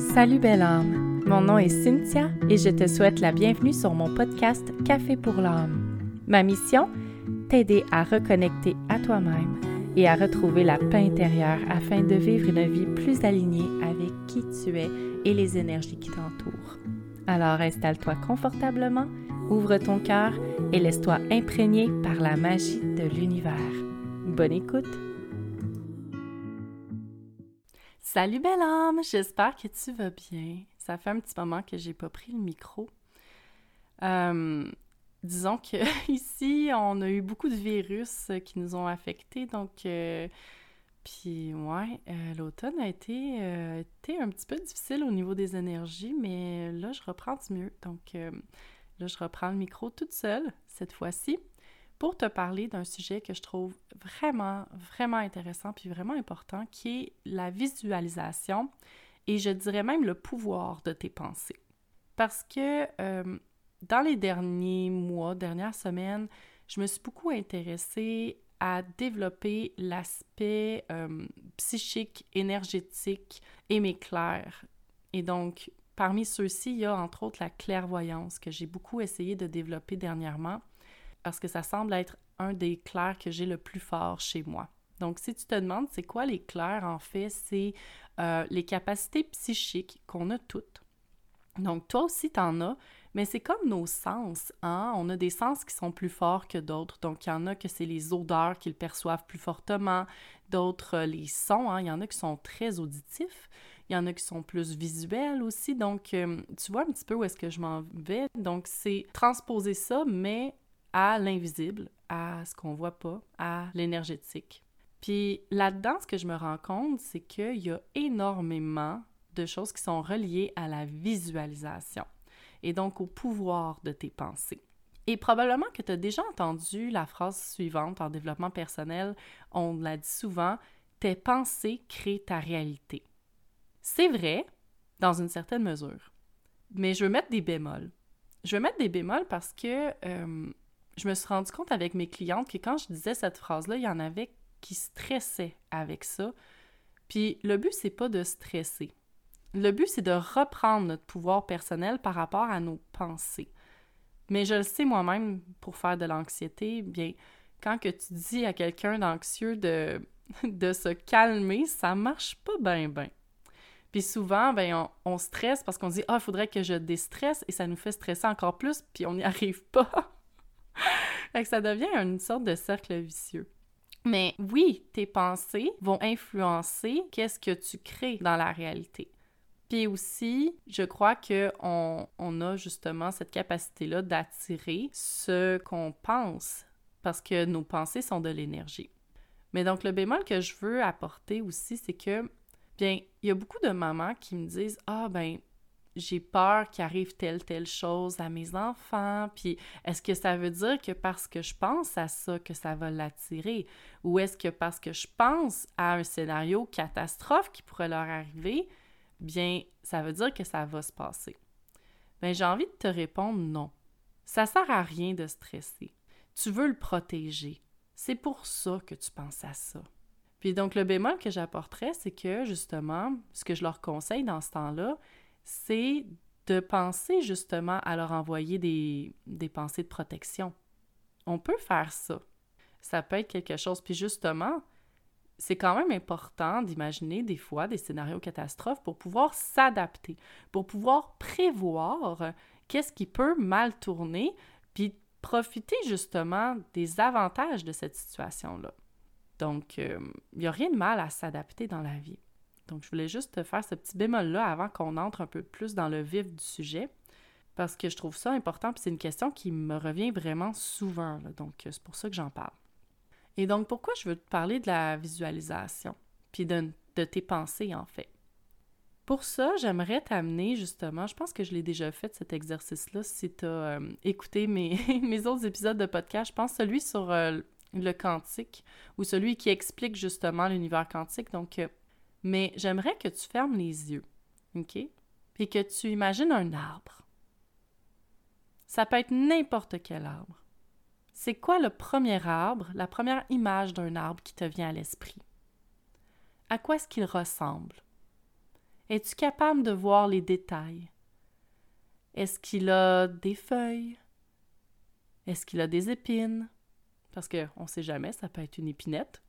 Salut belle âme, mon nom est Cynthia et je te souhaite la bienvenue sur mon podcast Café pour l'âme. Ma mission T'aider à reconnecter à toi-même et à retrouver la paix intérieure afin de vivre une vie plus alignée avec qui tu es et les énergies qui t'entourent. Alors installe-toi confortablement, ouvre ton cœur et laisse-toi imprégner par la magie de l'univers. Bonne écoute! Salut belle âme, j'espère que tu vas bien. Ça fait un petit moment que j'ai pas pris le micro. Euh, disons que ici, on a eu beaucoup de virus qui nous ont affectés, donc euh, puis ouais, euh, l'automne a été, été, un petit peu difficile au niveau des énergies, mais là je reprends du mieux. Donc là je reprends le micro toute seule cette fois-ci pour te parler d'un sujet que je trouve vraiment, vraiment intéressant puis vraiment important, qui est la visualisation et je dirais même le pouvoir de tes pensées. Parce que euh, dans les derniers mois, dernières semaines, je me suis beaucoup intéressée à développer l'aspect euh, psychique, énergétique et mes clairs. Et donc, parmi ceux-ci, il y a entre autres la clairvoyance que j'ai beaucoup essayé de développer dernièrement parce que ça semble être un des clairs que j'ai le plus fort chez moi. Donc, si tu te demandes c'est quoi les clairs, en fait, c'est euh, les capacités psychiques qu'on a toutes. Donc, toi aussi, tu en as, mais c'est comme nos sens. Hein? On a des sens qui sont plus forts que d'autres. Donc, il y en a que c'est les odeurs qu'ils perçoivent plus fortement, d'autres euh, les sons. Hein? Il y en a qui sont très auditifs. Il y en a qui sont plus visuels aussi. Donc, euh, tu vois un petit peu où est-ce que je m'en vais? Donc, c'est transposer ça, mais à l'invisible, à ce qu'on voit pas, à l'énergétique. Puis là-dedans, ce que je me rends compte, c'est qu'il y a énormément de choses qui sont reliées à la visualisation et donc au pouvoir de tes pensées. Et probablement que tu as déjà entendu la phrase suivante en développement personnel, on l'a dit souvent, tes pensées créent ta réalité. C'est vrai, dans une certaine mesure, mais je veux mettre des bémols. Je veux mettre des bémols parce que euh, je me suis rendu compte avec mes clientes que quand je disais cette phrase-là, il y en avait qui stressaient avec ça. Puis le but, c'est pas de stresser. Le but, c'est de reprendre notre pouvoir personnel par rapport à nos pensées. Mais je le sais moi-même, pour faire de l'anxiété, bien, quand tu dis à quelqu'un d'anxieux de, de se calmer, ça marche pas bien, bien. Puis souvent, ben, on, on stresse parce qu'on dit Ah, il faudrait que je déstresse et ça nous fait stresser encore plus, puis on n'y arrive pas. fait que ça devient une sorte de cercle vicieux. Mais oui, tes pensées vont influencer qu'est-ce que tu crées dans la réalité. Puis aussi, je crois qu'on on a justement cette capacité-là d'attirer ce qu'on pense parce que nos pensées sont de l'énergie. Mais donc, le bémol que je veux apporter aussi, c'est que, bien, il y a beaucoup de mamans qui me disent Ah, ben, j'ai peur qu'il arrive telle, telle chose à mes enfants, puis est-ce que ça veut dire que parce que je pense à ça, que ça va l'attirer? Ou est-ce que parce que je pense à un scénario catastrophe qui pourrait leur arriver, bien, ça veut dire que ça va se passer? Bien, j'ai envie de te répondre non. Ça sert à rien de stresser. Tu veux le protéger. C'est pour ça que tu penses à ça. Puis donc, le bémol que j'apporterais, c'est que justement, ce que je leur conseille dans ce temps-là, c'est de penser justement à leur envoyer des, des pensées de protection. On peut faire ça. Ça peut être quelque chose. Puis justement, c'est quand même important d'imaginer des fois des scénarios catastrophes pour pouvoir s'adapter, pour pouvoir prévoir qu'est-ce qui peut mal tourner, puis profiter justement des avantages de cette situation-là. Donc, euh, il n'y a rien de mal à s'adapter dans la vie. Donc, je voulais juste te faire ce petit bémol-là avant qu'on entre un peu plus dans le vif du sujet, parce que je trouve ça important, puis c'est une question qui me revient vraiment souvent, donc euh, c'est pour ça que j'en parle. Et donc, pourquoi je veux te parler de la visualisation, puis de, tes pensées, en fait? Pour ça, j'aimerais t'amener justement, je pense que je l'ai déjà fait cet exercice-là, si tu as euh, écouté mes, mes, autres épisodes de podcast, je pense celui sur euh, le quantique, ou celui qui explique justement l'univers quantique. Donc, mais j'aimerais que tu fermes les yeux, OK? Que tu imagines un arbre. Ça peut être n'importe quel arbre. C'est quoi le premier arbre, la première image d'un arbre qui te vient à l'esprit? À quoi est-ce qu'il ressemble? Es-tu capable de voir les détails? Est-ce qu'il a des feuilles? Est-ce qu'il a des épines? Parce qu'on ne sait jamais, ça peut être une épinette.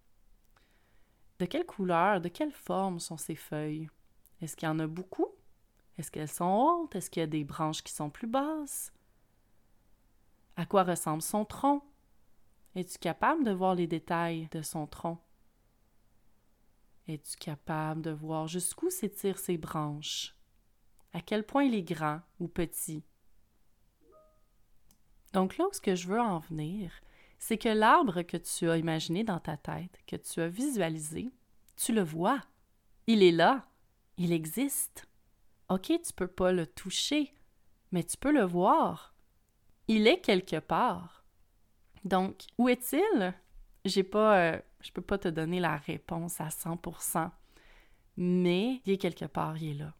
De quelle couleur, de quelle forme sont ces feuilles? Est-ce qu'il y en a beaucoup? Est-ce qu'elles sont hautes? Est-ce qu'il y a des branches qui sont plus basses? À quoi ressemble son tronc? Es-tu capable de voir les détails de son tronc? Es-tu capable de voir jusqu'où s'étirent ses branches? À quel point il est grand ou petit? Donc là où ce que je veux en venir, c'est que l'arbre que tu as imaginé dans ta tête, que tu as visualisé, tu le vois. Il est là. Il existe. OK, tu peux pas le toucher, mais tu peux le voir. Il est quelque part. Donc, où est-il? J'ai pas, euh, je peux pas te donner la réponse à 100%, mais il est quelque part, il est là.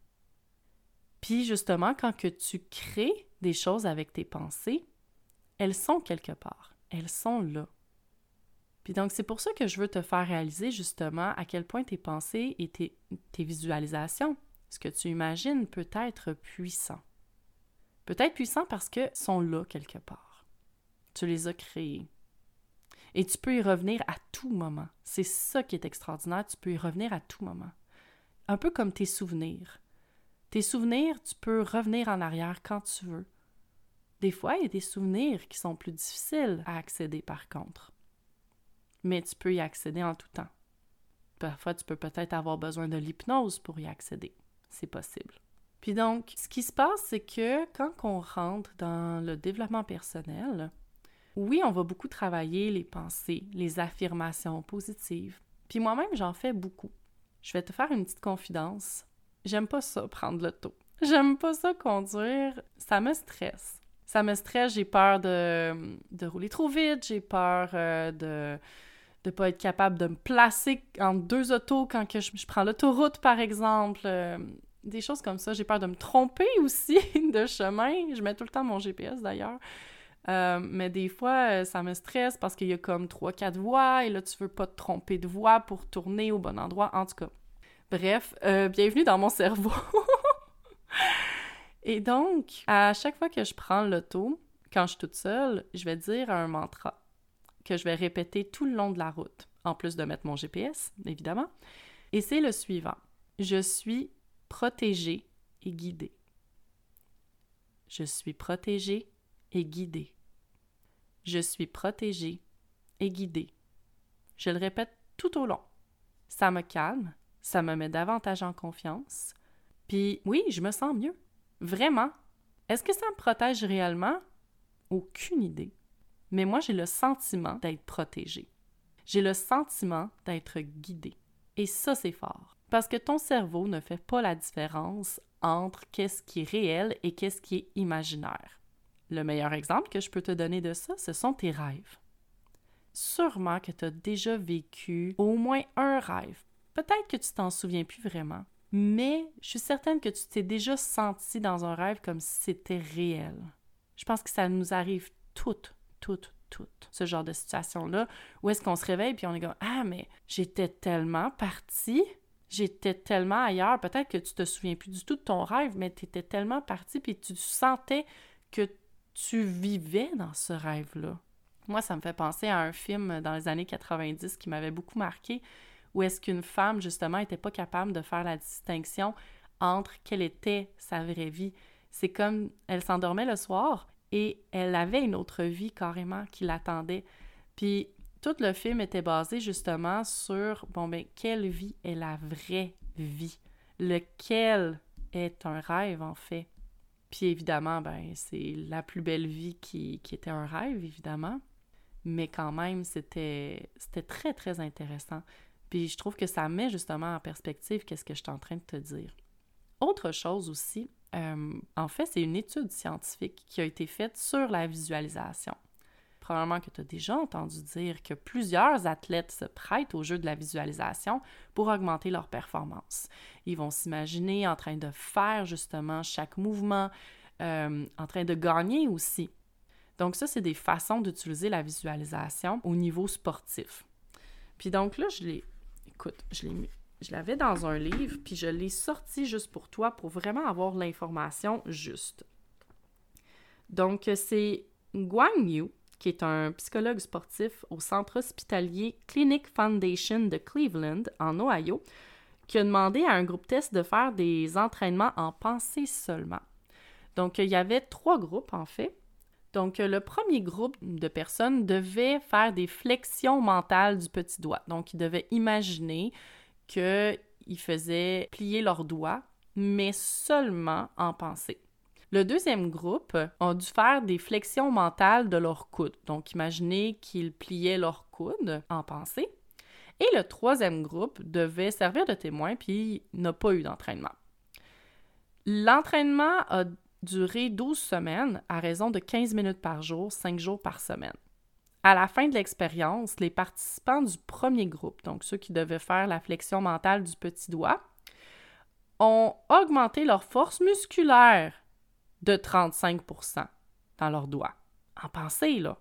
Puis justement, quand que tu crées des choses avec tes pensées, elles sont quelque part, elles sont là. Puis donc, c'est pour ça que je veux te faire réaliser justement à quel point tes pensées et tes, visualisations, ce que tu imagines, peut être puissant. Peut-être puissant parce que sont là quelque part. Tu les as créés. Et tu peux y revenir à tout moment. C'est ça qui est extraordinaire, tu peux y revenir à tout moment. Un peu comme tes souvenirs. Tes souvenirs, tu peux revenir en arrière quand tu veux. Des fois, il y a des souvenirs qui sont plus difficiles à accéder par contre. Mais tu peux y accéder en tout temps. Parfois, tu peux peut-être avoir besoin de l'hypnose pour y accéder. C'est possible. Puis donc, ce qui se passe, c'est que quand on rentre dans le développement personnel, oui, on va beaucoup travailler les pensées, les affirmations positives. Puis moi-même, j'en fais beaucoup. Je vais te faire une petite confidence. J'aime pas ça, prendre l'auto. J'aime pas ça conduire. Ça me stresse. Ça me stresse, j'ai peur de, de rouler trop vite, j'ai peur euh, de de pas être capable de me placer entre deux autos quand que je, prends l'autoroute, par exemple. Euh, des choses comme ça. J'ai peur de me tromper aussi de chemin. Je mets tout le temps mon GPS d'ailleurs. Euh, mais des fois, ça me stresse parce qu'il y a comme trois, quatre voies et là, tu veux pas te tromper de voie pour tourner au bon endroit. En tout cas, Bref, bienvenue dans mon cerveau. Et donc, à chaque fois que je prends l'auto, quand je suis toute seule, je vais dire un mantra que je vais répéter tout le long de la route, en plus de mettre mon GPS, évidemment. Et c'est le suivant. Je suis protégée et guidée. Je suis protégée et guidée. Je suis protégée et guidée. Je le répète tout au long. Ça me calme, ça me met davantage en confiance. Puis oui, je me sens mieux. Vraiment. Est-ce que ça me protège réellement? Aucune idée. Mais moi, j'ai le sentiment d'être protégée. J'ai le sentiment d'être guidée. Et ça, c'est fort. Parce que ton cerveau ne fait pas la différence entre qu'est-ce qui est réel et qu'est-ce qui est imaginaire. Le meilleur exemple que je peux te donner de ça, ce sont tes rêves. Sûrement que tu as déjà vécu au moins un rêve, Peut-être que tu t'en souviens plus vraiment, mais je suis certaine que tu t'es déjà senti dans un rêve comme si c'était réel. Je pense que ça nous arrive toutes, toutes, toutes, ce genre de situation-là, où est-ce qu'on se réveille puis on est comme Ah, mais j'étais tellement parti, j'étais tellement ailleurs. Peut-être que tu te souviens plus du tout de ton rêve, mais tu étais tellement parti puis tu sentais que tu vivais dans ce rêve-là. Moi, ça me fait penser à un film dans les années 90 qui m'avait beaucoup marqué ou est-ce qu'une femme, justement, n'était pas capable de faire la distinction entre quelle était sa vraie vie? C'est comme elle s'endormait le soir et elle avait une autre vie carrément qui l'attendait. Puis tout le film était basé justement sur, bon, ben, quelle vie est la vraie vie? Lequel est un rêve, en fait? Puis évidemment, ben, c'est la plus belle vie qui, qui était un rêve, évidemment. Mais quand même, c'était très, très intéressant. Puis je trouve que ça met justement en perspective qu'est-ce que je suis en train de te dire. Autre chose aussi, euh, en fait, c'est une étude scientifique qui a été faite sur la visualisation. Probablement que tu as déjà entendu dire que plusieurs athlètes se prêtent au jeu de la visualisation pour augmenter leur performance. Ils vont s'imaginer en train de faire justement chaque mouvement, euh, en train de gagner aussi. Donc ça, c'est des façons d'utiliser la visualisation au niveau sportif. Puis donc là, je l'ai écoute, je l'avais dans un livre, puis je l'ai sorti juste pour toi pour vraiment avoir l'information juste. Donc, c'est Guang Yu, qui est un psychologue sportif au centre hospitalier Clinic Foundation de Cleveland, en Ohio, qui a demandé à un groupe test de faire des entraînements en pensée seulement. Donc, il y avait trois groupes, en fait. Donc, le premier groupe de personnes devait faire des flexions mentales du petit doigt. Donc, ils devaient imaginer qu'ils faisaient plier leurs doigts, mais seulement en pensée. Le deuxième groupe a dû faire des flexions mentales de leurs coudes. Donc, imaginez qu'ils pliaient leurs coudes en pensée. Et le troisième groupe devait servir de témoin, puis n'a pas eu d'entraînement. L'entraînement a duré 12 semaines à raison de 15 minutes par jour, 5 jours par semaine. À la fin de l'expérience, les participants du premier groupe, donc ceux qui devaient faire la flexion mentale du petit doigt, ont augmenté leur force musculaire de 35% dans leurs doigts. En pensée, là.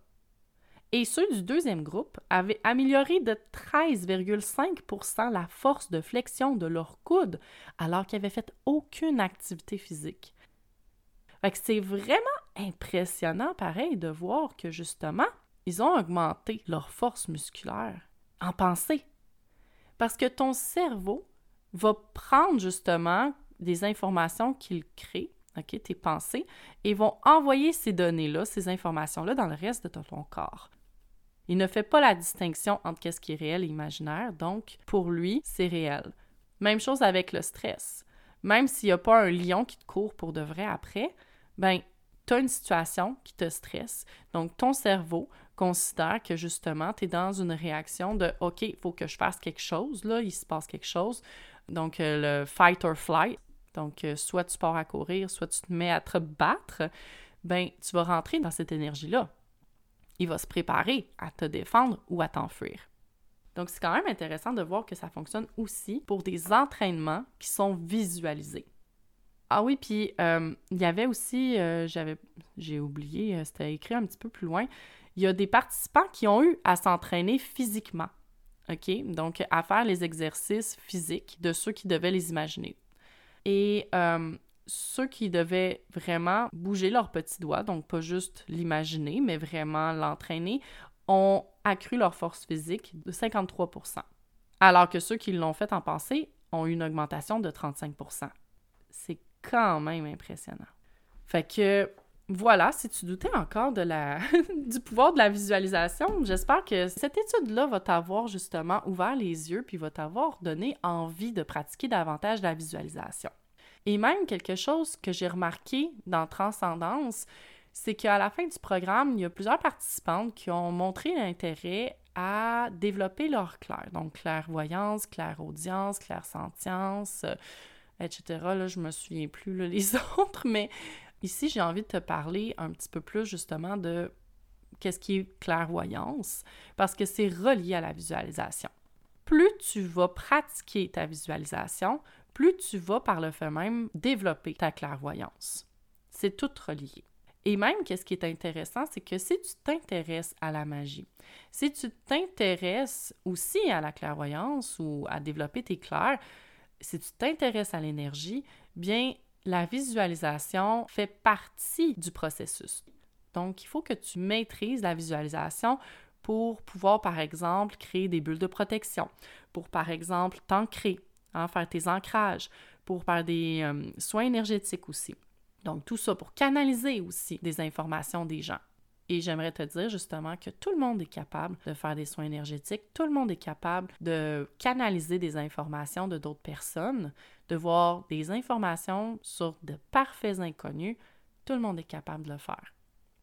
Et ceux du deuxième groupe avaient amélioré de 13,5% la force de flexion de leurs coudes alors qu'ils n'avaient fait aucune activité physique. C'est vraiment impressionnant, pareil, de voir que justement, ils ont augmenté leur force musculaire en pensée. Parce que ton cerveau va prendre justement des informations qu'il crée, OK, tes pensées, et vont envoyer ces données-là, ces informations-là dans le reste de ton corps. Il ne fait pas la distinction entre ce qui est réel et imaginaire, donc pour lui, c'est réel. Même chose avec le stress. Même s'il n'y a pas un lion qui te court pour de vrai après, ben, tu as une situation qui te stresse. Donc, ton cerveau considère que justement, tu es dans une réaction de OK, il faut que je fasse quelque chose, là, il se passe quelque chose. Donc, euh, le fight or flight. Donc, euh, soit tu pars à courir, soit tu te mets à te battre, ben, tu vas rentrer dans cette énergie-là. Il va se préparer à te défendre ou à t'enfuir. Donc, c'est quand même intéressant de voir que ça fonctionne aussi pour des entraînements qui sont visualisés. Ah oui, puis euh, il y avait aussi, euh, j'ai oublié, euh, c'était écrit un petit peu plus loin, il y a des participants qui ont eu à s'entraîner physiquement, OK? Donc, à faire les exercices physiques de ceux qui devaient les imaginer. Et ceux qui devaient vraiment bouger leurs petits doigts, donc pas juste l'imaginer, mais vraiment l'entraîner, ont accru leur force physique de 53% alors que ceux qui l'ont fait en pensée ont eu une augmentation de 35% C'est quand même impressionnant. Fait que voilà, si tu doutais encore de la, du pouvoir de la visualisation, j'espère que cette étude-là va t'avoir justement ouvert les yeux puis va t'avoir donné envie de pratiquer davantage la visualisation. Et même quelque chose que j'ai remarqué dans Transcendance, c'est qu'à la fin du programme, il y a plusieurs participantes qui ont montré l'intérêt à développer leur clair. Donc, clairvoyance, clairaudience, clairsentience, etc. Là, je me souviens plus les autres, mais ici, j'ai envie de te parler un petit peu plus justement de qu'est-ce qui est clairvoyance, parce que c'est relié à la visualisation. Plus tu vas pratiquer ta visualisation, plus tu vas par le fait même développer ta clairvoyance. C'est tout relié. Et même, qu'est-ce qui est intéressant, c'est que si tu t'intéresses à la magie, si tu t'intéresses aussi à la clairvoyance ou à développer tes clairs, si tu t'intéresses à l'énergie, bien, la visualisation fait partie du processus. Donc, il faut que tu maîtrises la visualisation pour pouvoir, par exemple, créer des bulles de protection, pour, par exemple, t'ancrer, hein, faire tes ancrages, pour faire des euh, soins énergétiques aussi. Donc, tout ça pour canaliser aussi des informations des gens. Et j'aimerais te dire justement que tout le monde est capable de faire des soins énergétiques, tout le monde est capable de canaliser des informations de d'autres personnes, de voir des informations sur de parfaits inconnus. Tout le monde est capable de le faire.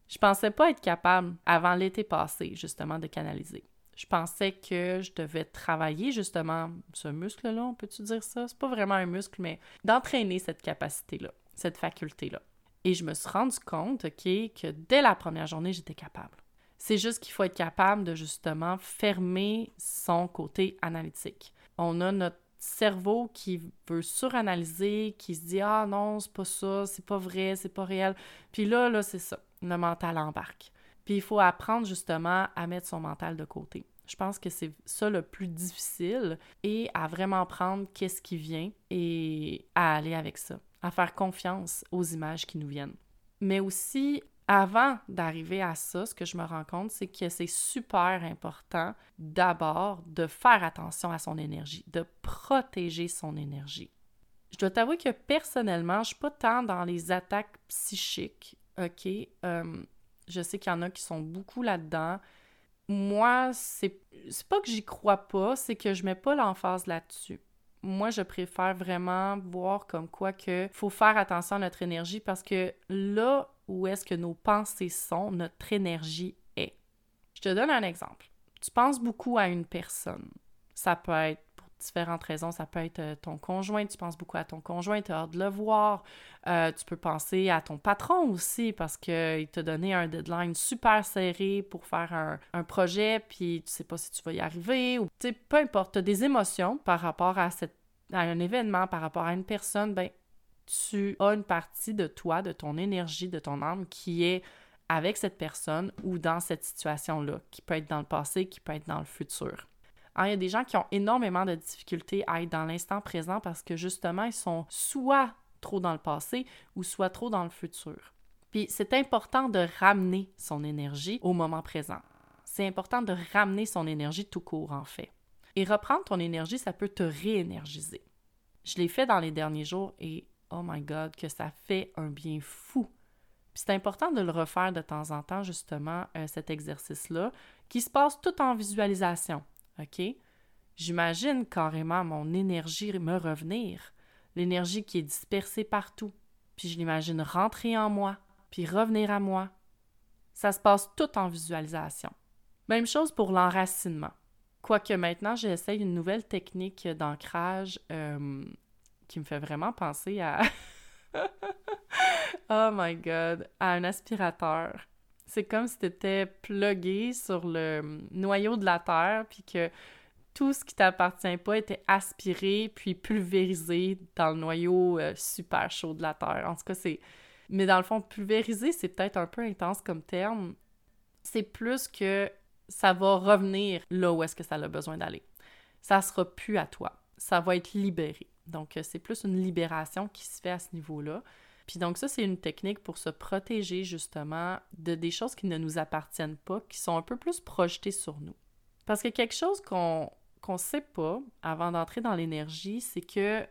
Je pensais pas être capable avant l'été passé justement de canaliser. Je pensais que je devais travailler justement ce muscle-là, on peut-tu dire ça? C'est pas vraiment un muscle, mais d'entraîner cette capacité-là, cette faculté-là. Et je me suis rendu compte, OK, que dès la première journée, j'étais capable. C'est juste qu'il faut être capable de justement fermer son côté analytique. On a notre cerveau qui veut suranalyser, qui se dit Ah non, c'est pas ça, c'est pas vrai, c'est pas réel. Puis là, là, c'est ça. Le mental embarque. Puis il faut apprendre justement à mettre son mental de côté. Je pense que c'est ça le plus difficile et à vraiment prendre qu'est-ce qui vient et à aller avec ça, à faire confiance aux images qui nous viennent. Mais aussi, avant d'arriver à ça, ce que je me rends compte, c'est que c'est super important d'abord de faire attention à son énergie, de protéger son énergie. Je dois t'avouer que personnellement, je suis pas tant dans les attaques psychiques, OK? Euh, je sais qu'il y en a qui sont beaucoup là-dedans moi, c'est pas que j'y crois pas, c'est que je mets pas l'emphase là-dessus. Moi, je préfère vraiment voir comme quoi que faut faire attention à notre énergie parce que là où est-ce que nos pensées sont, notre énergie est. Je te donne un exemple. Tu penses beaucoup à une personne. Ça peut être différentes raisons. Ça peut être euh, ton conjoint, tu penses beaucoup à ton conjoint, tu as hâte de le voir. Euh, tu peux penser à ton patron aussi parce qu'il t'a donné un deadline super serré pour faire un, projet, puis tu sais pas si tu vas y arriver. Ou peu importe, tu as des émotions par rapport à, cette, à un événement, par rapport à une personne, ben tu as une partie de toi, de ton énergie, de ton âme qui est avec cette personne ou dans cette situation-là, qui peut être dans le passé, qui peut être dans le futur. Hein, il y a des gens qui ont énormément de difficultés à être dans l'instant présent parce que justement, ils sont soit trop dans le passé ou soit trop dans le futur. Puis c'est important de ramener son énergie au moment présent. C'est important de ramener son énergie tout court, en fait. Et reprendre ton énergie, ça peut te réénergiser. Je l'ai fait dans les derniers jours et oh my God, que ça fait un bien fou. Puis c'est important de le refaire de temps en temps, justement, euh, cet exercice-là, qui se passe tout en visualisation. OK? J'imagine carrément mon énergie me revenir, l'énergie qui est dispersée partout, puis je l'imagine rentrer en moi, puis revenir à moi. Ça se passe tout en visualisation. Même chose pour l'enracinement. Quoique maintenant, j'essaye une nouvelle technique d'ancrage euh, qui me fait vraiment penser à... oh my god, à un aspirateur. C'est comme si tu étais plugué sur le noyau de la Terre, puis que tout ce qui t'appartient pas était aspiré puis pulvérisé dans le noyau euh, super chaud de la Terre. En tout cas, c'est... Mais dans le fond, pulvériser, c'est peut-être un peu intense comme terme. C'est plus que ça va revenir là où est-ce que ça a besoin d'aller. Ça sera plus à toi. Ça va être libéré. Donc, euh, c'est plus une libération qui se fait à ce niveau-là. Puis donc ça, c'est une technique pour se protéger justement de des choses qui ne nous appartiennent pas, qui sont un peu plus projetées sur nous. Parce que quelque chose qu'on qu'on sait pas avant d'entrer dans l'énergie, c'est que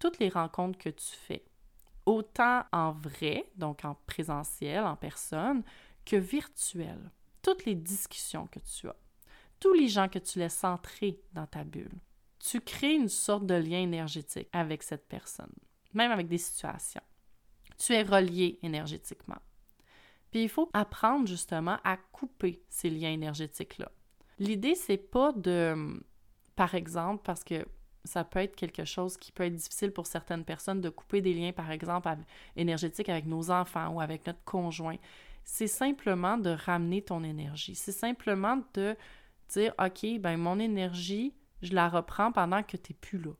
toutes les rencontres que tu fais, autant en vrai, donc en présentiel, en personne, que virtuel, toutes les discussions que tu as, tous les gens que tu laisses entrer dans ta bulle, tu crées une sorte de lien énergétique avec cette personne, même avec des situations tu es relié énergétiquement. Puis il faut apprendre justement à couper ces liens énergétiques-là. L'idée, c'est pas de, par exemple, parce que ça peut être quelque chose qui peut être difficile pour certaines personnes de couper des liens, par exemple, énergétiques avec nos enfants ou avec notre conjoint. C'est simplement de ramener ton énergie. C'est simplement de dire, OK, ben mon énergie, je la reprends pendant que tu n'es plus là.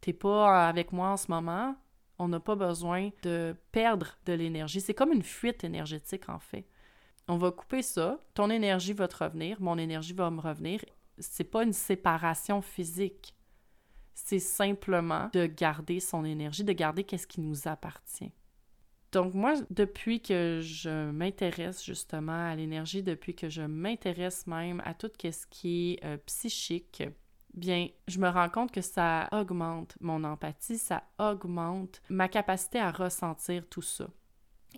Tu n'es pas avec moi en ce moment, on n'a pas besoin de perdre de l'énergie. C'est comme une fuite énergétique, en fait. On va couper ça, ton énergie va te revenir, mon énergie va me revenir. C'est pas une séparation physique. C'est simplement de garder son énergie, de garder qu'est-ce qui nous appartient. Donc moi, depuis que je m'intéresse justement à l'énergie, depuis que je m'intéresse même à tout ce qui est euh, psychique, bien, je me rends compte que ça augmente mon empathie, ça augmente ma capacité à ressentir tout ça.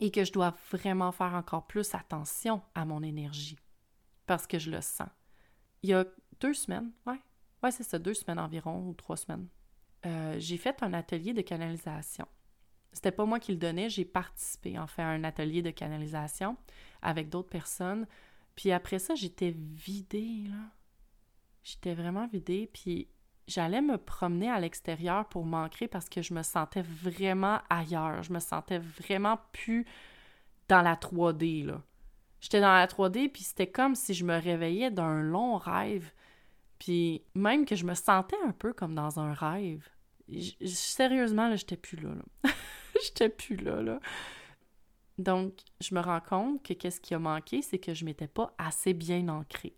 Et que je dois vraiment faire encore plus attention à mon énergie. Parce que je le sens. Il y a deux semaines, ouais, ouais, c'est ça, deux semaines environ, ou trois semaines, euh, j'ai fait un atelier de canalisation. C'était pas moi qui le donnais, j'ai participé en fait à un atelier de canalisation avec d'autres personnes. Puis après ça, j'étais vidée, là J'étais vraiment vidée, puis j'allais me promener à l'extérieur pour m'ancrer parce que je me sentais vraiment ailleurs. Je me sentais vraiment plus dans la 3D, là. J'étais dans la 3D, puis c'était comme si je me réveillais d'un long rêve. Puis même que je me sentais un peu comme dans un rêve. sérieusement, là, j'étais plus là, là. j'étais plus là, là. Donc, je me rends compte que qu'est-ce qui a manqué, c'est que je m'étais pas assez bien ancrée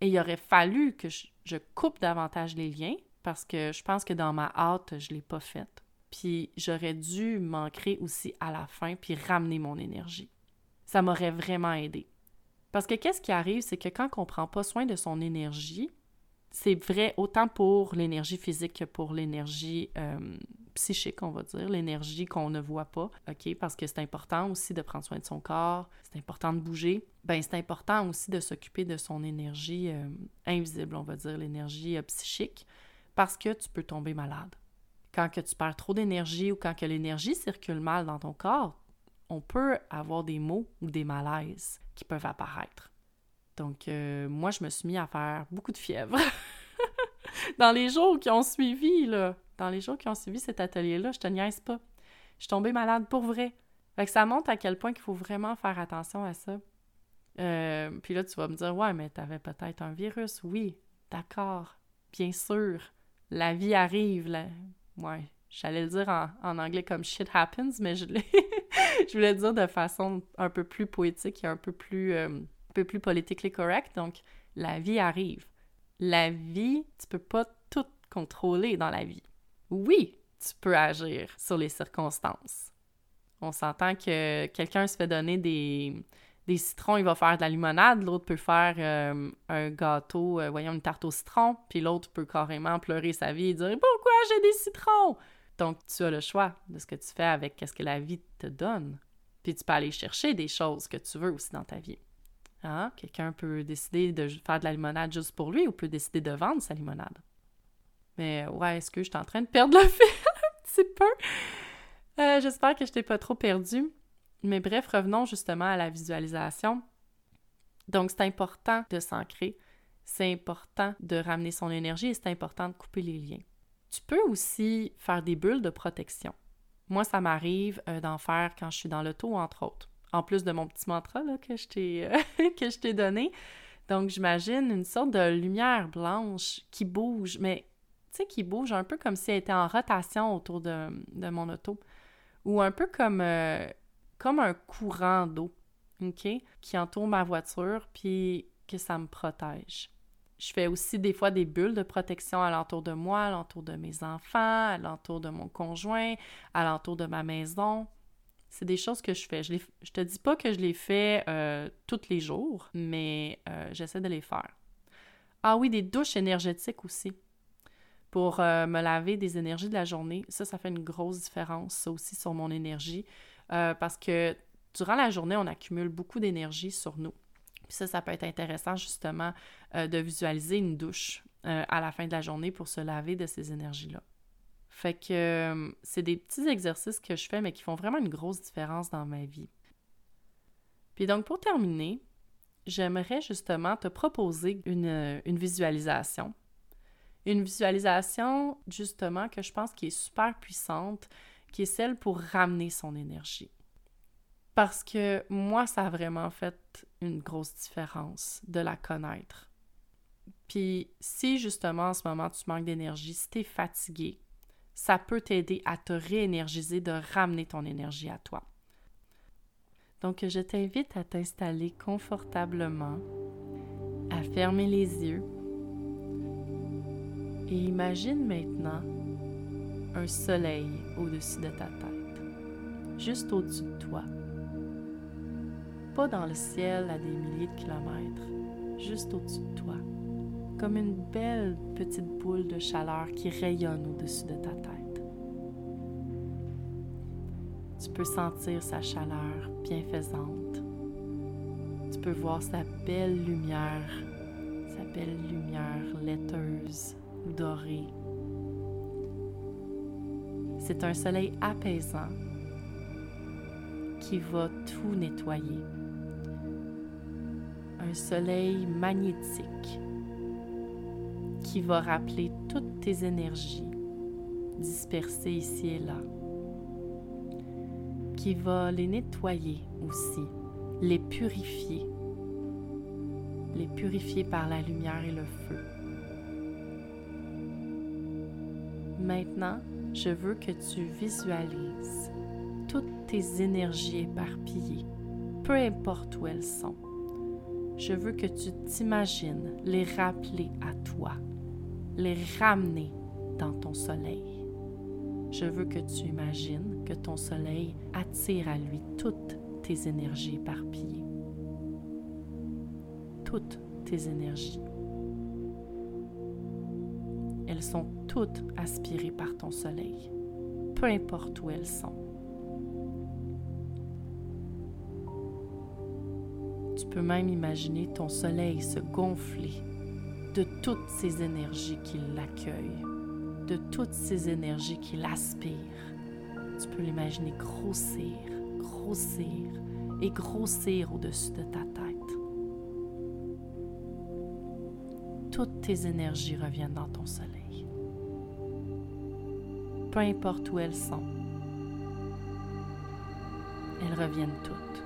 Et il aurait fallu que je, coupe davantage les liens parce que je pense que dans ma hâte, je ne l'ai pas faite. Puis j'aurais dû m'ancrer aussi à la fin puis ramener mon énergie. Ça m'aurait vraiment aidé. Parce que qu'est-ce qui arrive, c'est que quand on ne prend pas soin de son énergie, c'est vrai autant pour l'énergie physique que pour l'énergie euh, psychique, on va dire, l'énergie qu'on ne voit pas, OK? Parce que c'est important aussi de prendre soin de son corps, c'est important de bouger. Ben c'est important aussi de s'occuper de son énergie euh, invisible, on va dire, l'énergie euh, psychique, parce que tu peux tomber malade. Quand que tu perds trop d'énergie ou quand que l'énergie circule mal dans ton corps, on peut avoir des maux ou des malaises qui peuvent apparaître. Donc, euh, moi, je me suis mis à faire beaucoup de fièvre. dans les jours qui ont suivi, là, dans les jours qui ont suivi cet atelier-là, je te niaise pas. Je suis tombée malade pour vrai. Fait que ça montre à quel point qu'il faut vraiment faire attention à ça. Euh, puis là, tu vas me dire, ouais, mais t'avais peut-être un virus. Oui, d'accord, bien sûr. La vie arrive. Là. Ouais, j'allais le dire en, anglais comme shit happens, mais je, voulais dire de façon un peu plus poétique et un peu plus euh, peu plus politically correct. Donc, la vie arrive. La vie, tu peux pas tout contrôler dans la vie. Oui, tu peux agir sur les circonstances. On s'entend que quelqu'un se fait donner des, citrons, il va faire de la limonade, l'autre peut faire euh, un gâteau, euh, voyons, une tarte au citron, puis l'autre peut carrément pleurer sa vie et dire Pourquoi j'ai des citrons? Donc, tu as le choix de ce que tu fais avec ce que la vie te donne. Puis tu peux aller chercher des choses que tu veux aussi dans ta vie. Hein? Quelqu'un peut décider de faire de la limonade juste pour lui ou peut décider de vendre sa limonade. Mais ouais, est-ce que je suis en train de perdre le fil un petit peu? Euh, j'espère que je t'ai pas trop perdu. Mais bref, revenons justement à la visualisation. Donc, c'est important de s'ancrer, c'est important de ramener son énergie et c'est important de couper les liens. Tu peux aussi faire des bulles de protection. Moi, ça m'arrive euh, d'en faire quand je suis dans l'auto, entre autres en plus de mon petit mantra là, que je t'ai euh, donné. Donc, j'imagine une sorte de lumière blanche qui bouge, mais tu sais, qui bouge un peu comme si elle était en rotation autour de, mon auto. Ou un peu comme, euh, comme un courant d'eau, OK? Qui entoure ma voiture, puis que ça me protège. Je fais aussi des fois des bulles de protection alentour de moi, alentour de mes enfants, alentour de mon conjoint, alentour de ma maison. C'est des choses que je fais. Je, je te dis pas que je les fais euh, tous les jours, mais euh, j'essaie de les faire. Ah oui, des douches énergétiques aussi. Pour euh, me laver des énergies de la journée. Ça, ça fait une grosse différence, ça aussi, sur mon énergie. parce que durant la journée, on accumule beaucoup d'énergie sur nous. Puis ça, ça peut être intéressant justement de visualiser une douche à la fin de la journée pour se laver de ces énergies-là. Fait que euh, c'est des petits exercices que je fais, mais qui font vraiment une grosse différence dans ma vie. Puis donc, pour terminer, j'aimerais justement te proposer une, une, visualisation. Une visualisation, justement, que je pense qui est super puissante, qui est celle pour ramener son énergie. Parce que moi, ça a vraiment fait une grosse différence de la connaître. Puis si justement en ce moment tu manques d'énergie, si tu es fatigué, ça peut t'aider à te réénergiser, de ramener ton énergie à toi. Donc, je t'invite à t'installer confortablement, à fermer les yeux et imagine maintenant un soleil au-dessus de ta tête, juste au-dessus de toi. Pas dans le ciel à des milliers de kilomètres, juste au-dessus de toi comme une belle petite boule de chaleur qui rayonne au-dessus de ta tête. Tu peux sentir sa chaleur bienfaisante. Tu peux voir sa belle lumière, sa belle lumière laiteuse ou dorée. C'est un soleil apaisant qui va tout nettoyer. Un soleil magnétique qui va rappeler toutes tes énergies dispersées ici et là, qui va les nettoyer aussi, les purifier, les purifier par la lumière et le feu. Maintenant, je veux que tu visualises toutes tes énergies éparpillées, peu importe où elles sont, je veux que tu t'imagines les rappeler à toi, les ramener dans ton soleil. Je veux que tu imagines que ton soleil attire à lui toutes tes énergies éparpillées. Toutes tes énergies. Elles sont toutes aspirées par ton soleil, peu importe où elles sont. Tu peux même imaginer ton soleil se gonfler de toutes ces énergies qui l'accueillent, de toutes ces énergies qui l'aspirent. Tu peux l'imaginer grossir, grossir et grossir au-dessus de ta tête. Toutes tes énergies reviennent dans ton soleil. Peu importe où elles sont, elles reviennent toutes.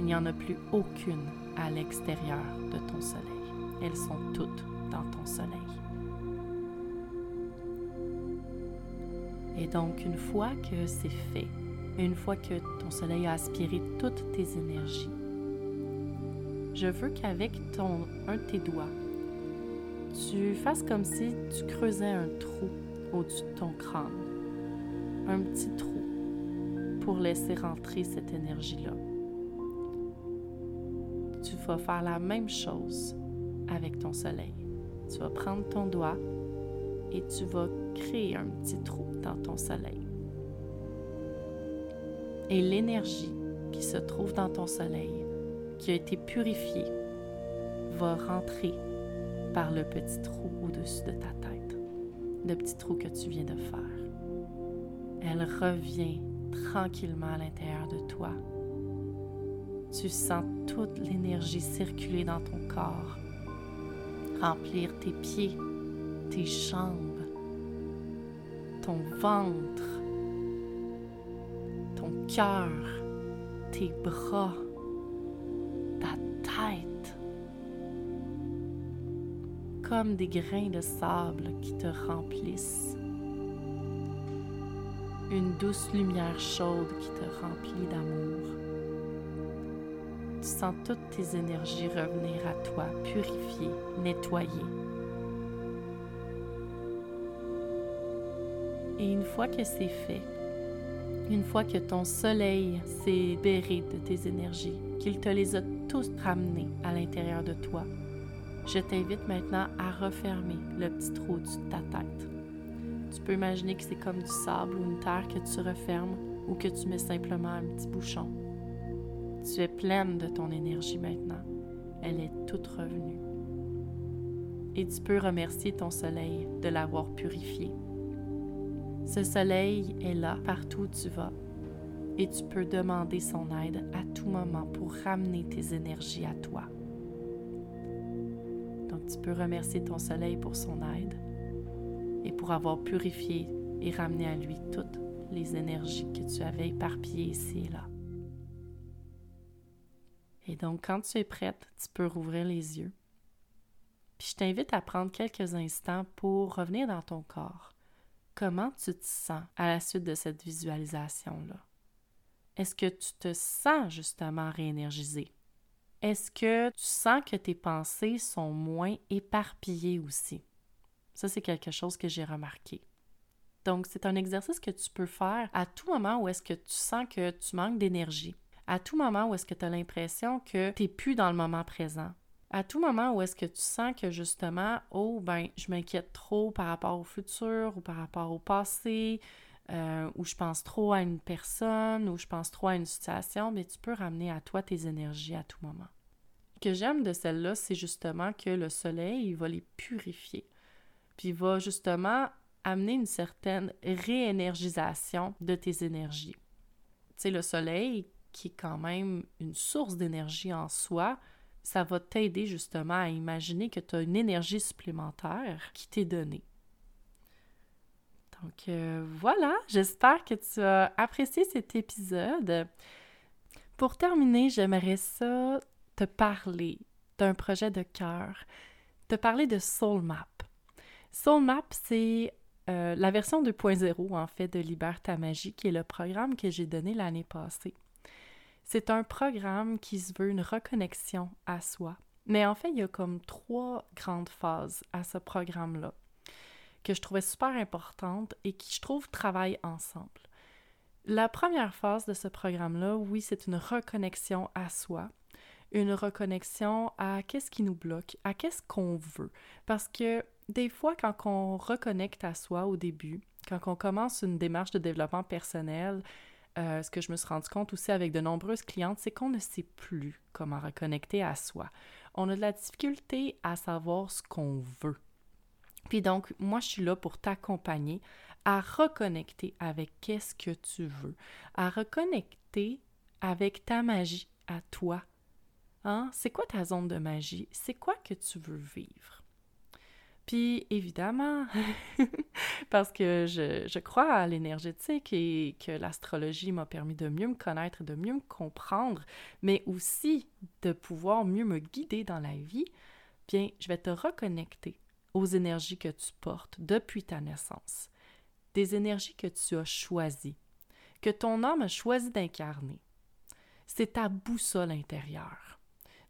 Il n'y en a plus aucune à l'extérieur de ton soleil. Elles sont toutes dans ton soleil. Et donc, une fois que c'est fait, une fois que ton soleil a aspiré toutes tes énergies, je veux qu'avec ton, un de tes doigts, tu fasses comme si tu creusais un trou au-dessus de ton crâne. Un petit trou pour laisser rentrer cette énergie-là tu vas faire la même chose avec ton soleil. Tu vas prendre ton doigt et tu vas créer un petit trou dans ton soleil. Et l'énergie qui se trouve dans ton soleil, qui a été purifiée, va rentrer par le petit trou au-dessus de ta tête, le petit trou que tu viens de faire. Elle revient tranquillement à l'intérieur de toi tu sens toute l'énergie circuler dans ton corps, remplir tes pieds, tes jambes, ton ventre, ton cœur, tes bras, ta tête, comme des grains de sable qui te remplissent. Une douce lumière chaude qui te remplit d'amour sens toutes tes énergies revenir à toi, purifiées, nettoyées. Et une fois que c'est fait, une fois que ton soleil s'est libéré de tes énergies, qu'il te les a tous ramenées à l'intérieur de toi, je t'invite maintenant à refermer le petit trou au-dessus de ta tête. Tu peux imaginer que c'est comme du sable ou une terre que tu refermes ou que tu mets simplement un petit bouchon. Tu es pleine de ton énergie maintenant. Elle est toute revenue. Et tu peux remercier ton soleil de l'avoir purifié. Ce soleil est là partout où tu vas et tu peux demander son aide à tout moment pour ramener tes énergies à toi. Donc tu peux remercier ton soleil pour son aide et pour avoir purifié et ramené à lui toutes les énergies que tu avais éparpillées ici et là. Et donc, quand tu es prête, tu peux rouvrir les yeux. Puis je t'invite à prendre quelques instants pour revenir dans ton corps. Comment tu te sens à la suite de cette visualisation-là? Est-ce que tu te sens justement réénergisé? Est-ce que tu sens que tes pensées sont moins éparpillées aussi? Ça, c'est quelque chose que j'ai remarqué. Donc, c'est un exercice que tu peux faire à tout moment où est-ce que tu sens que tu manques d'énergie à tout moment où est-ce que tu as l'impression que tu n'es plus dans le moment présent, à tout moment où est-ce que tu sens que justement, oh, ben, je m'inquiète trop par rapport au futur ou par rapport au passé, euh, ou je pense trop à une personne, ou je pense trop à une situation, mais tu peux ramener à toi tes énergies à tout moment. Ce que j'aime de celle-là, c'est justement que le soleil, il va les purifier. Puis il va justement amener une certaine réénergisation de tes énergies. Tu sais, le soleil, qui est quand même une source d'énergie en soi, ça va t'aider justement à imaginer que tu as une énergie supplémentaire qui t'est donnée. Donc euh, voilà, j'espère que tu as apprécié cet épisode. Pour terminer, j'aimerais ça te parler d'un projet de cœur, te parler de SoulMap. SoulMap, c'est euh, la version 2.0 en fait de Libère ta magie, qui est le programme que j'ai donné l'année passée. C'est un programme qui se veut une reconnexion à soi. Mais en fait, il y a comme trois grandes phases à ce programme-là que je trouvais super importantes et qui, je trouve, travaillent ensemble. La première phase de ce programme-là, oui, c'est une reconnexion à soi, une reconnexion à qu'est-ce qui nous bloque, à qu'est-ce qu'on veut. Parce que des fois, quand on reconnecte à soi au début, quand on commence une démarche de développement personnel, euh, ce que je me suis rendu compte aussi avec de nombreuses clientes, c'est qu'on ne sait plus comment reconnecter à soi. On a de la difficulté à savoir ce qu'on veut. Puis donc, moi, je suis là pour t'accompagner à reconnecter avec qu'est-ce que tu veux, à reconnecter avec ta magie à toi. Hein? C'est quoi ta zone de magie? C'est quoi que tu veux vivre? Puis évidemment, parce que je, crois à l'énergétique et que l'astrologie m'a permis de mieux me connaître, de mieux me comprendre, mais aussi de pouvoir mieux me guider dans la vie, bien, je vais te reconnecter aux énergies que tu portes depuis ta naissance, des énergies que tu as choisies, que ton âme a choisi d'incarner. C'est ta boussole intérieure.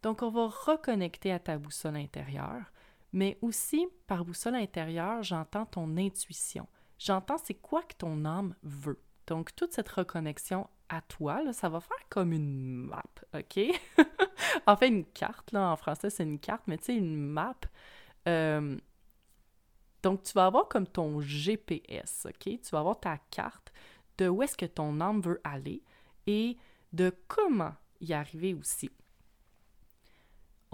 Donc, on va reconnecter à ta boussole intérieure mais aussi, par boussole intérieure, j'entends ton intuition. J'entends c'est quoi que ton âme veut. Donc, toute cette reconnexion à toi, là, ça va faire comme une map, OK? en fait, une carte, là, en français, c'est une carte, mais tu sais, une map. Euh, donc, tu vas avoir comme ton GPS, OK? Tu vas avoir ta carte de où est-ce que ton âme veut aller et de comment y arriver aussi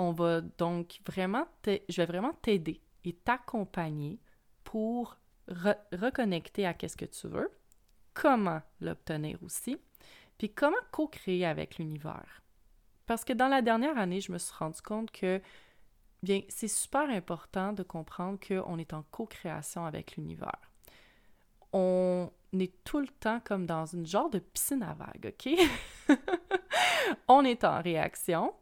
on va donc vraiment, je vais vraiment t'aider et t'accompagner pour reconnecter à qu'est-ce que tu veux, comment l'obtenir aussi, puis comment co-créer avec l'univers. Parce que dans la dernière année, je me suis rendu compte que, bien, c'est super important de comprendre qu'on est en co-création avec l'univers. On est tout le temps comme dans une genre de piscine à vagues, OK? on est en réaction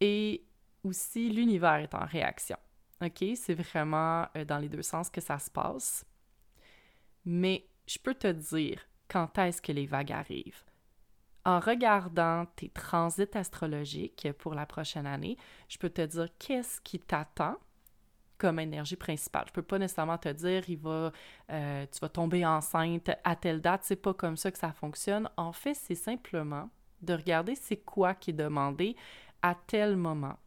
et aussi l'univers est en réaction. OK? C'est vraiment euh, dans les deux sens que ça se passe. Mais je peux te dire quand est-ce que les vagues arrivent? En regardant tes transits astrologiques pour la prochaine année, je peux te dire qu'est-ce qui t'attend comme énergie principale. Je peux pas nécessairement te dire il va euh, tu vas tomber enceinte à telle date, c'est pas comme ça que ça fonctionne. En fait, c'est simplement de regarder c'est quoi qui est demandé à tel moment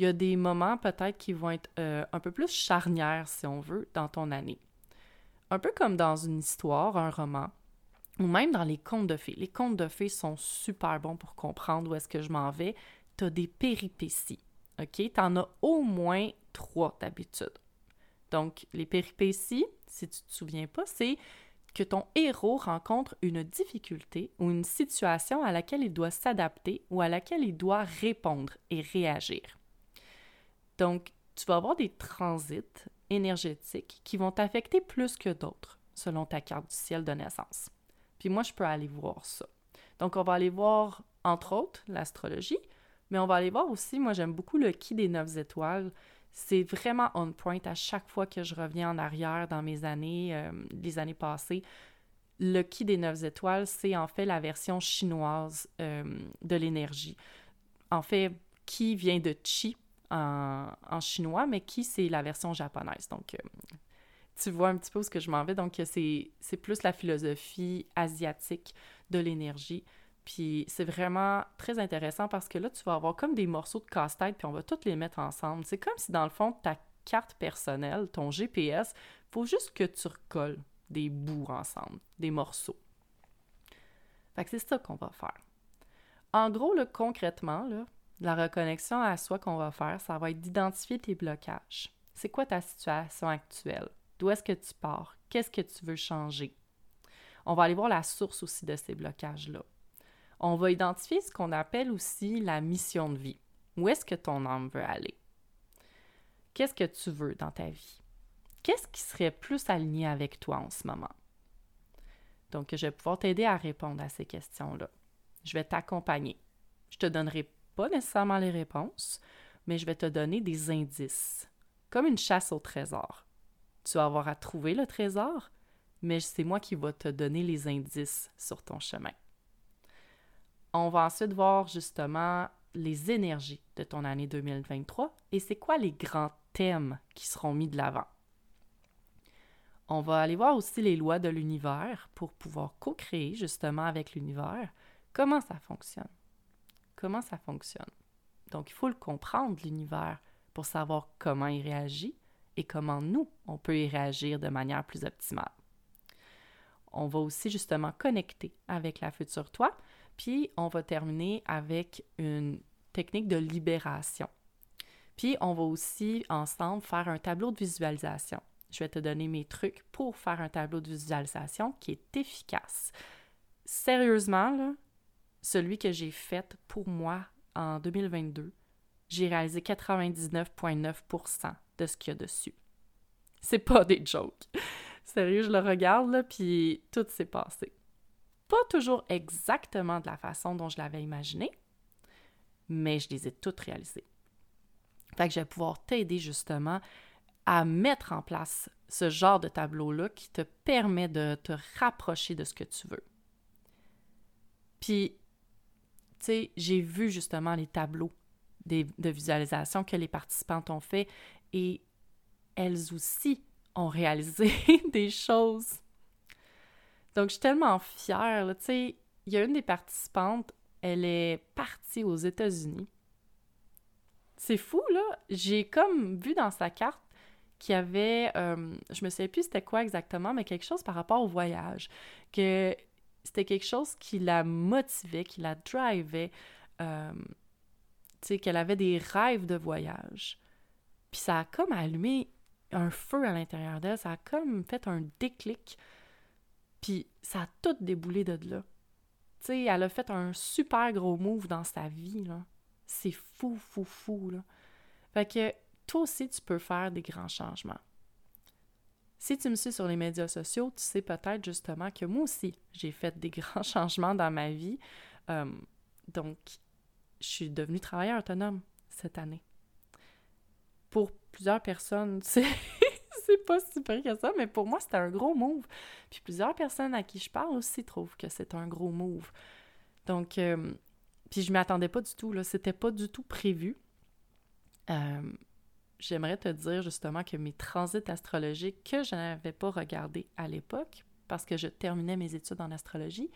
il y a des moments peut-être qui vont être euh, un peu plus charnières, si on veut, dans ton année. Un peu comme dans une histoire, un roman, ou même dans les contes de fées. Les contes de fées sont super bons pour comprendre où est-ce que je m'en vais. Tu as des péripéties, OK? Tu en as au moins trois d'habitude. Donc, les péripéties, si tu te souviens pas, c'est que ton héros rencontre une difficulté ou une situation à laquelle il doit s'adapter ou à laquelle il doit répondre et réagir. Donc, tu vas avoir des transits énergétiques qui vont t'affecter plus que d'autres selon ta carte du ciel de naissance. Puis moi, je peux aller voir ça. Donc, on va aller voir, entre autres, l'astrologie, mais on va aller voir aussi, moi j'aime beaucoup le qui des neuf étoiles. C'est vraiment on point à chaque fois que je reviens en arrière dans mes années, euh, les années passées. Le qui des neuf étoiles, c'est en fait la version chinoise euh, de l'énergie. En fait, qui vient de chi, en, chinois, mais qui c'est la version japonaise. Donc, euh, tu vois un petit peu où ce que je m'en vais. Donc, c'est plus la philosophie asiatique de l'énergie. Puis c'est vraiment très intéressant parce que là, tu vas avoir comme des morceaux de casse-tête, puis on va tous les mettre ensemble. C'est comme si dans le fond, ta carte personnelle, ton GPS, faut juste que tu recolles des bouts ensemble, des morceaux. Fait que c'est ça qu'on va faire. En gros, là, concrètement, là, la reconnexion à soi qu'on va faire, ça va être d'identifier tes blocages. C'est quoi ta situation actuelle? D'où est-ce que tu pars? Qu'est-ce que tu veux changer? On va aller voir la source aussi de ces blocages-là. On va identifier ce qu'on appelle aussi la mission de vie. Où est-ce que ton âme veut aller? Qu'est-ce que tu veux dans ta vie? Qu'est-ce qui serait plus aligné avec toi en ce moment? Donc, je vais pouvoir t'aider à répondre à ces questions-là. Je vais t'accompagner. Je te donnerai nécessairement les réponses, mais je vais te donner des indices, comme une chasse au trésor. Tu vas avoir à trouver le trésor, mais c'est moi qui vais te donner les indices sur ton chemin. on va ensuite voir justement les énergies de ton année 2023 et c'est quoi les grands thèmes qui seront mis de l'avant. On va aller voir aussi les lois de l'univers pour pouvoir co-créer justement avec l'univers comment ça fonctionne. Comment ça fonctionne. Donc, il faut le comprendre, l'univers, pour savoir comment il réagit et comment nous, on peut y réagir de manière plus optimale. On va aussi justement connecter avec la future toi, puis on va terminer avec une technique de libération. Puis on va aussi ensemble faire un tableau de visualisation. Je vais te donner mes trucs pour faire un tableau de visualisation qui est efficace. Sérieusement, là, celui que j'ai fait pour moi en 2022, j'ai réalisé 99,9% de ce qu'il y a dessus. C'est pas des jokes. Sérieux, je le regarde, là, puis tout s'est passé. Pas toujours exactement de la façon dont je l'avais imaginé, mais je les ai toutes réalisées. Fait que je vais pouvoir t'aider justement à mettre en place ce genre de tableau-là qui te permet de te rapprocher de ce que tu veux. Puis, j'ai vu justement les tableaux de visualisation que les participantes ont fait et elles aussi ont réalisé des choses. Donc, je suis tellement fière. Tu sais, il y a une des participantes, elle est partie aux États-Unis. C'est fou, là. J'ai comme vu dans sa carte qu'il y avait, euh, je me souviens plus c'était quoi exactement, mais quelque chose par rapport au voyage. Que c'était quelque chose qui la motivait, qui la drivait. Euh, tu sais, qu'elle avait des rêves de voyage. Puis ça a comme allumé un feu à l'intérieur d'elle, ça a comme fait un déclic. Puis ça a tout déboulé de là. Tu sais, elle a fait un super gros move dans sa vie, là. C'est fou, fou, fou, là. Fait que toi aussi, tu peux faire des grands changements. Si tu me suis sur les médias sociaux, tu sais peut-être justement que moi aussi, j'ai fait des grands changements dans ma vie. Euh, donc, je suis devenue travailleur autonome cette année. Pour plusieurs personnes, c'est pas si que ça, mais pour moi, c'était un gros move. Puis plusieurs personnes à qui je parle aussi trouvent que c'est un gros move. Donc, euh, puis je m'y attendais pas du tout, là. C'était pas du tout prévu. Euh, j'aimerais te dire justement que mes transits astrologiques que je n'avais pas regardés à l'époque, parce que je terminais mes études en astrologie,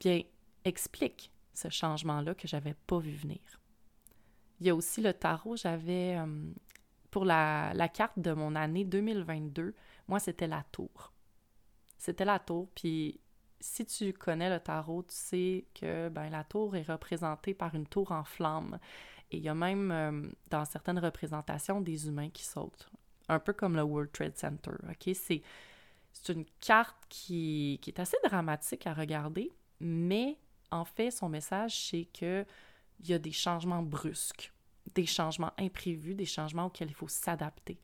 bien, expliquent ce changement-là que j'avais pas vu venir. Il y a aussi le tarot, j'avais euh, pour la, carte de mon année 2022, moi, c'était la tour. C'était la tour, puis si tu connais le tarot, tu sais que ben, la tour est représentée par une tour en flamme. Et il y a même, euh, dans certaines représentations, des humains qui sautent. Un peu comme le World Trade Center, OK? C'est, c'est une carte qui, qui est assez dramatique à regarder, mais en fait, son message, c'est qu'il y a des changements brusques des changements imprévus, des changements auxquels il faut s'adapter.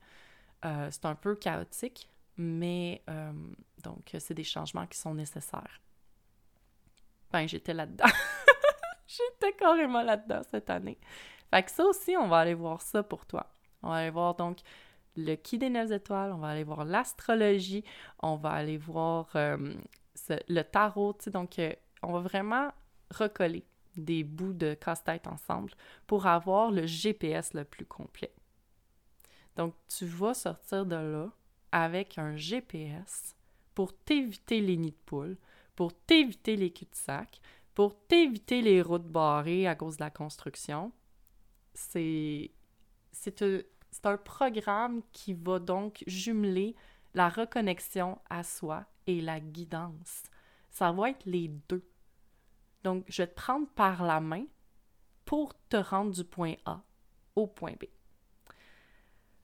Euh, c'est un peu chaotique, mais euh, donc c'est des changements qui sont nécessaires. Ben, j'étais là-dedans. j'étais carrément là-dedans cette année. Fait que ça aussi, on va aller voir ça pour toi. On va aller voir donc le qui des neuf étoiles, on va aller voir l'astrologie, on va aller voir euh, le tarot, tu sais, donc on va vraiment recoller des bouts de casse-tête ensemble pour avoir le GPS le plus complet. Donc, tu vas sortir de là avec un GPS pour t'éviter les nids de poules, pour t'éviter les cul-de-sac, pour t'éviter les routes barrées à cause de la construction. C'est un programme qui va donc jumeler la reconnexion à soi et la guidance. Ça va être les deux. Donc, je vais te prendre par la main pour te rendre du point A au point B.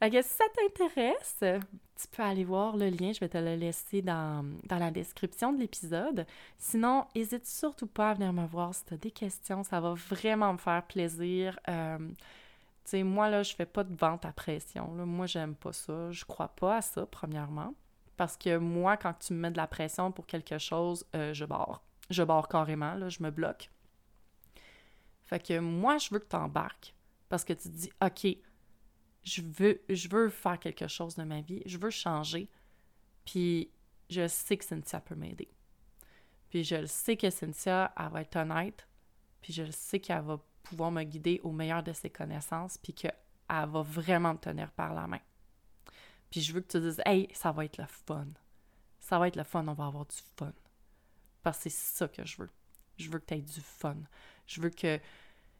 Que si ça t'intéresse, tu peux aller voir le lien, je vais te le laisser dans, la description de l'épisode. Sinon, n'hésite surtout pas à venir me voir si tu as des questions, ça va vraiment me faire plaisir. Euh, tu sais, moi, là, je fais pas de vente à pression. Là. Moi, j'aime pas ça. Je crois pas à ça, premièrement. Parce que moi, quand tu me mets de la pression pour quelque chose, euh, je barre je barre carrément, là, je me bloque. Fait que moi, je veux que tu embarques parce que tu te dis, OK, je veux, je veux faire quelque chose de ma vie, je veux changer, puis je sais que Cynthia peut m'aider. Puis je le sais que Cynthia, elle va être honnête, puis je sais qu'elle va pouvoir me guider au meilleur de ses connaissances, puis qu'elle va vraiment me tenir par la main. Puis je veux que tu dises, hey, ça va être le fun. Ça va être le fun, on va avoir du fun. Parce que c'est ça que je veux. Je veux que tu aies du fun. Je veux que.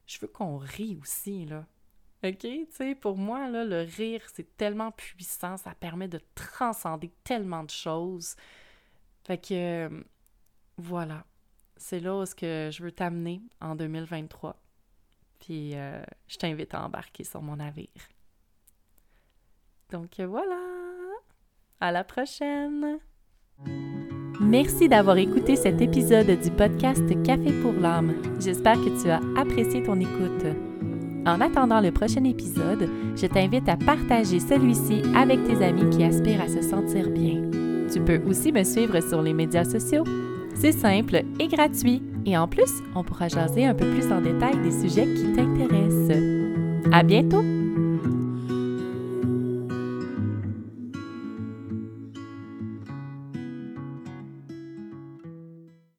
Je veux qu'on rie aussi, là. OK? Tu sais, pour moi, là, le rire, c'est tellement puissant. Ça permet de transcender tellement de choses. Fait que. Euh, voilà. C'est là où que je veux t'amener en 2023. Puis euh, je t'invite à embarquer sur mon navire. Donc voilà. À la prochaine. Merci d'avoir écouté cet épisode du podcast Café pour l'âme. J'espère que tu as apprécié ton écoute. En attendant le prochain épisode, je t'invite à partager celui-ci avec tes amis qui aspirent à se sentir bien. Tu peux aussi me suivre sur les médias sociaux. C'est simple et gratuit. Et en plus, on pourra jaser un peu plus en détail des sujets qui t'intéressent. À bientôt!